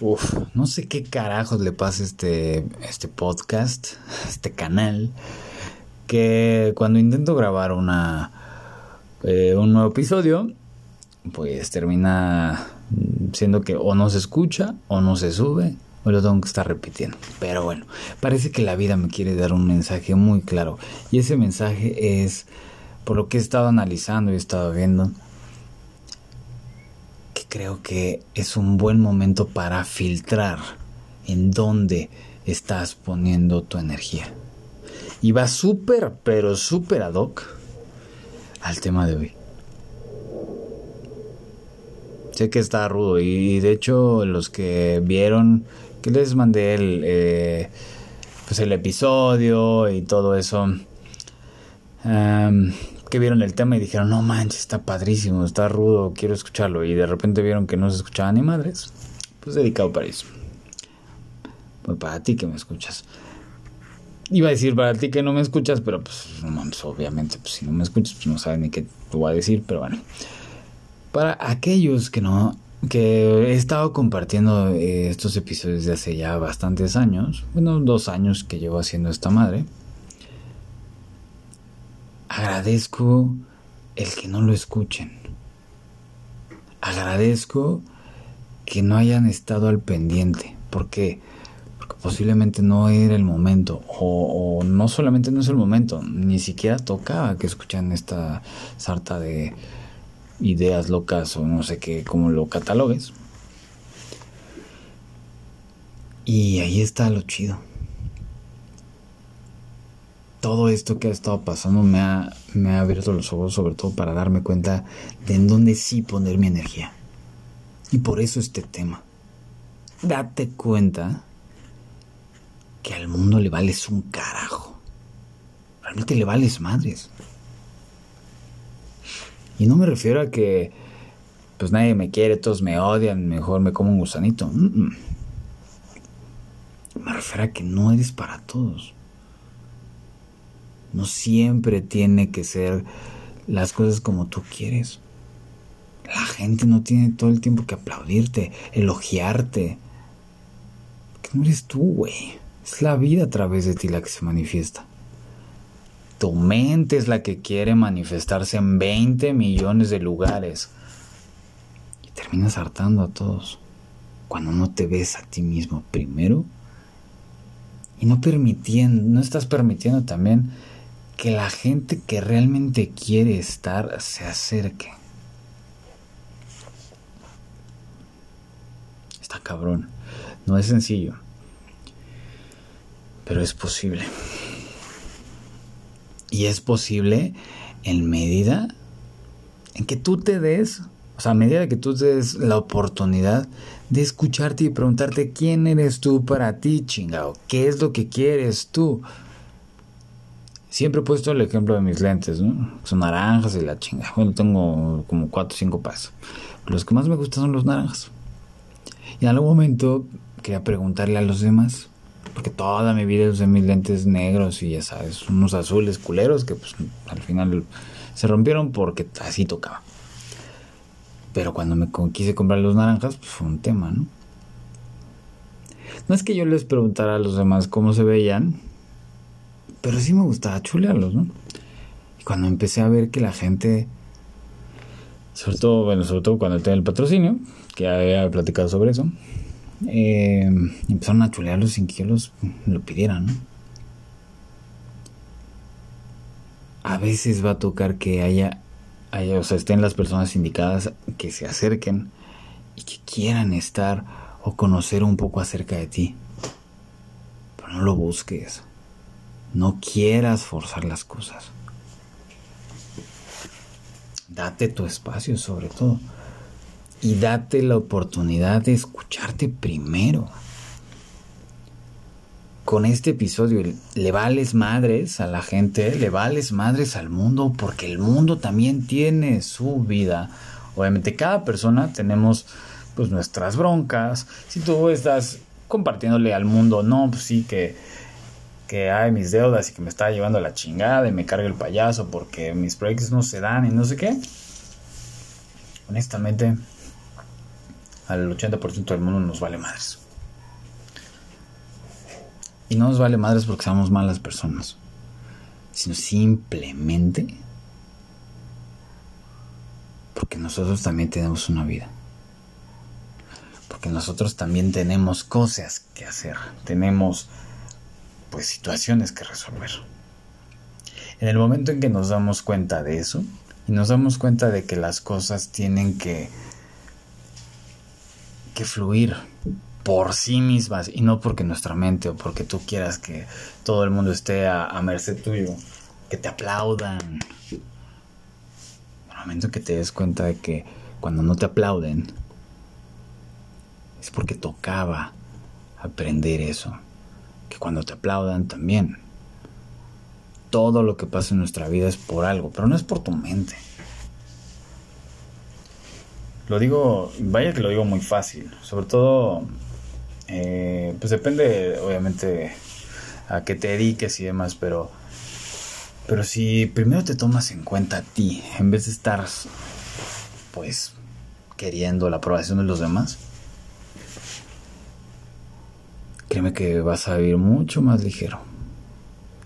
Uf, no sé qué carajos le pasa a este, este podcast, este canal, que cuando intento grabar una, eh, un nuevo episodio, pues termina siendo que o no se escucha o no se sube o lo tengo que estar repitiendo. Pero bueno, parece que la vida me quiere dar un mensaje muy claro y ese mensaje es, por lo que he estado analizando y he estado viendo, creo que es un buen momento para filtrar en dónde estás poniendo tu energía. Y va súper, pero súper ad hoc al tema de hoy. Sé que está rudo y de hecho los que vieron que les mandé el, eh, pues el episodio y todo eso que vieron el tema y dijeron, no manches, está padrísimo, está rudo, quiero escucharlo. Y de repente vieron que no se escuchaba ni madres. Pues dedicado para eso. Pues para ti que me escuchas. Iba a decir para ti que no me escuchas, pero pues, no, obviamente, pues si no me escuchas, pues no sabes ni qué te voy a decir, pero bueno. Para aquellos que no, que he estado compartiendo eh, estos episodios de hace ya bastantes años, bueno, dos años que llevo haciendo esta madre agradezco el que no lo escuchen. Agradezco que no hayan estado al pendiente. ¿Por qué? Porque posiblemente no era el momento. O, no solamente no es el momento. Ni siquiera tocaba que escuchan esta sarta de ideas locas o no sé qué, como lo catalogues. Y ahí está lo chido todo esto que ha estado pasando me ha, me ha abierto los ojos, sobre todo para darme cuenta de en dónde sí poner mi energía. Y por eso este tema. Date cuenta que al mundo le vales un carajo. Realmente le vales madres. Y no me refiero a que pues nadie me quiere, todos me odian, mejor me como un gusanito. Me refiero a que no eres para todos. No siempre tiene que ser las cosas como tú quieres. La gente no tiene todo el tiempo que aplaudirte, elogiarte. Que no eres tú, güey. Es la vida a través de ti la que se manifiesta. Tu mente es la que quiere manifestarse en 20 millones de lugares. Y terminas hartando a todos. Cuando no te ves a ti mismo primero. Y no permitiendo, no estás permitiendo también que la gente que realmente quiere estar se acerque. Está cabrón. No es sencillo. Pero es posible. Y es posible en medida en que tú te des, o sea, a medida que tú te des la oportunidad de escucharte y preguntarte quién eres tú para ti, chingado. ¿Qué es lo que quieres tú? Siempre he puesto el ejemplo de mis lentes, ¿no? Son naranjas y la chinga. Bueno, tengo como 4 o 5 pasos. Los que más me gustan son los naranjas. Y en algún momento quería preguntarle a los demás, porque toda mi vida usé mis lentes negros y ya sabes, unos azules culeros que pues al final se rompieron porque así tocaba. Pero cuando me quise comprar los naranjas, pues fue un tema, ¿no? No es que yo les preguntara a los demás cómo se veían, pero sí me gustaba chulearlos, ¿no? Y cuando empecé a ver que la gente, sobre todo, bueno, sobre todo cuando el patrocinio, que había platicado sobre eso, eh, empezaron a chulearlos sin que yo los lo pidiera, ¿no? A veces va a tocar que haya, haya, o sea, estén las personas indicadas que se acerquen y que quieran estar o conocer un poco acerca de ti. Pero no lo busques. No quieras forzar las cosas. Date tu espacio sobre todo. Y date la oportunidad de escucharte primero. Con este episodio le vales madres a la gente, le vales madres al mundo, porque el mundo también tiene su vida. Obviamente cada persona tenemos pues nuestras broncas. Si tú estás compartiéndole al mundo, no, pues sí que que hay mis deudas y que me está llevando la chingada y me carga el payaso porque mis proyectos no se dan y no sé qué. Honestamente, al 80% del mundo nos vale madres. Y no nos vale madres porque somos malas personas, sino simplemente porque nosotros también tenemos una vida. Porque nosotros también tenemos cosas que hacer, tenemos pues situaciones que resolver. En el momento en que nos damos cuenta de eso, y nos damos cuenta de que las cosas tienen que, que fluir por sí mismas y no porque nuestra mente o porque tú quieras que todo el mundo esté a, a merced tuyo, que te aplaudan. En el momento en que te des cuenta de que cuando no te aplauden es porque tocaba aprender eso, que cuando te aplaudan también todo lo que pasa en nuestra vida es por algo, pero no es por tu mente. Lo digo, vaya que lo digo muy fácil, sobre todo, eh, pues depende obviamente a qué te dediques y demás, pero, pero si primero te tomas en cuenta a ti, en vez de estar, pues, queriendo la aprobación de los demás, créeme que vas a vivir mucho más ligero.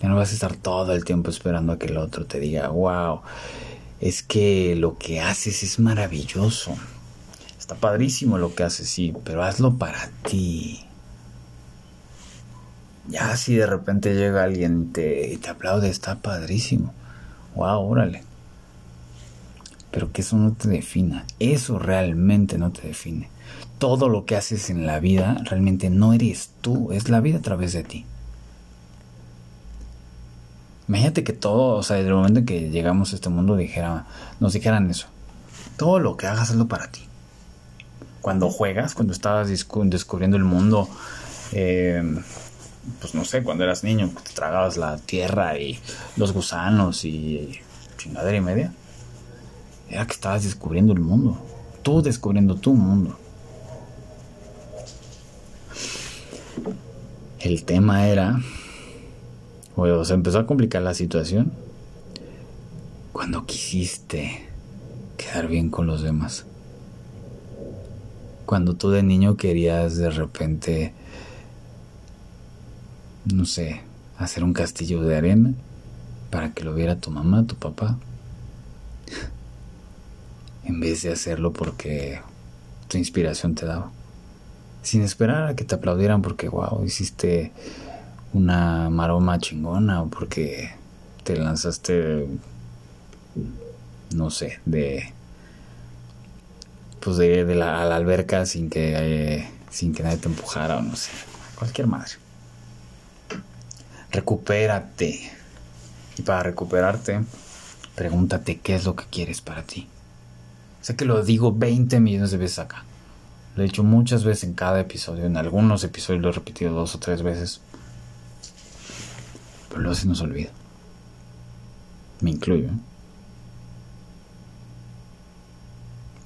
Ya no vas a estar todo el tiempo esperando a que el otro te diga, wow, es que lo que haces es maravilloso. Está padrísimo lo que haces, sí, pero hazlo para ti. Ya si de repente llega alguien te, y te aplaude, está padrísimo. Wow, órale. Pero que eso no te defina. Eso realmente no te define. Todo lo que haces en la vida realmente no eres tú, es la vida a través de ti. Imagínate que todo, o sea, desde el momento en que llegamos a este mundo dijera, nos dijeran eso. Todo lo que hagas, hazlo para ti. Cuando juegas, cuando estabas descubriendo el mundo, eh, pues no sé, cuando eras niño, te tragabas la tierra y los gusanos y chingadera y media. Era que estabas descubriendo el mundo. Tú descubriendo tu mundo. El tema era o se empezó a complicar la situación cuando quisiste quedar bien con los demás. Cuando tú de niño querías de repente, no sé, hacer un castillo de arena para que lo viera tu mamá, tu papá. en vez de hacerlo porque tu inspiración te daba. Sin esperar a que te aplaudieran porque, wow, hiciste una maroma chingona o porque te lanzaste, no sé, de pues de, la, a la alberca sin que sin que nadie te empujara o no sé, cualquier madre. Recupérate. Y para recuperarte, pregúntate qué es lo que quieres para ti. Sé que lo digo 20 millones de veces acá. Lo he dicho muchas veces en cada episodio. En algunos episodios lo he repetido dos o tres veces pero luego se nos olvida. Me incluyo.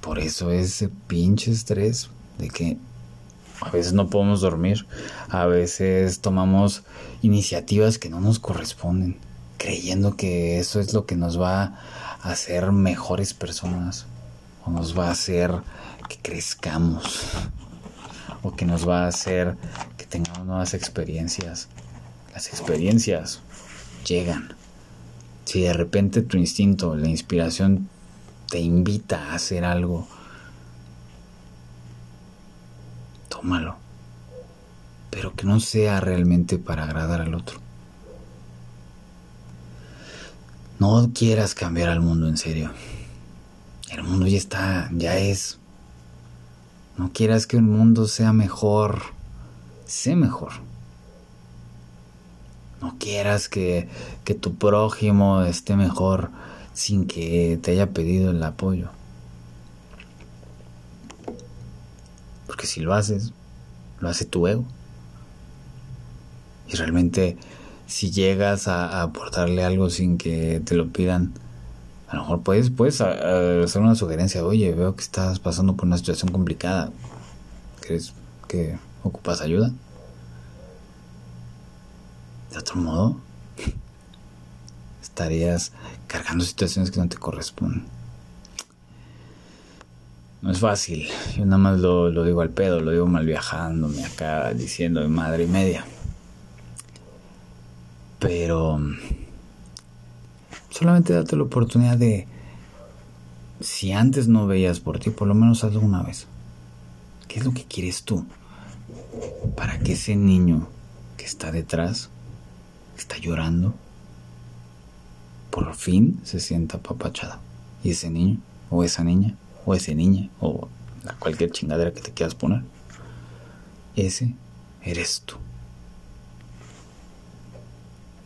Por eso ese pinche estrés de que a veces no podemos dormir, a veces tomamos iniciativas que no nos corresponden, creyendo que eso es lo que nos va a hacer mejores personas, nos va a hacer que crezcamos, o que nos va a hacer que tengamos nuevas experiencias. Las experiencias llegan. Si de repente tu instinto, la inspiración te invita a hacer algo, tómalo. Pero que no sea realmente para agradar al otro. No quieras cambiar al mundo en serio. El mundo ya está, ya es. No quieras que el mundo sea mejor. Sé mejor. No quieras que, que tu prójimo esté mejor sin que te haya pedido el apoyo. Porque si lo haces, lo hace tu ego. Y realmente si llegas a, aportarle algo sin que te lo pidan, a lo mejor puedes, puedes hacer una sugerencia. Oye, veo que estás pasando por una situación complicada. ¿Crees que ocupas ayuda? De otro modo, estarías cargando situaciones que no te corresponden. No es fácil. Yo nada más lo, lo digo al pedo, lo digo mal viajándome acá, diciendo de madre y media. Pero solamente date la oportunidad de, si antes no veías por ti, por lo menos hazlo una vez. ¿Qué es lo que quieres tú? Para que ese niño que está detrás, que está llorando, por fin se sienta apapachado. Y ese niño, o esa niña, o ese niña, o cualquier chingadera que te quieras poner, ese eres tú.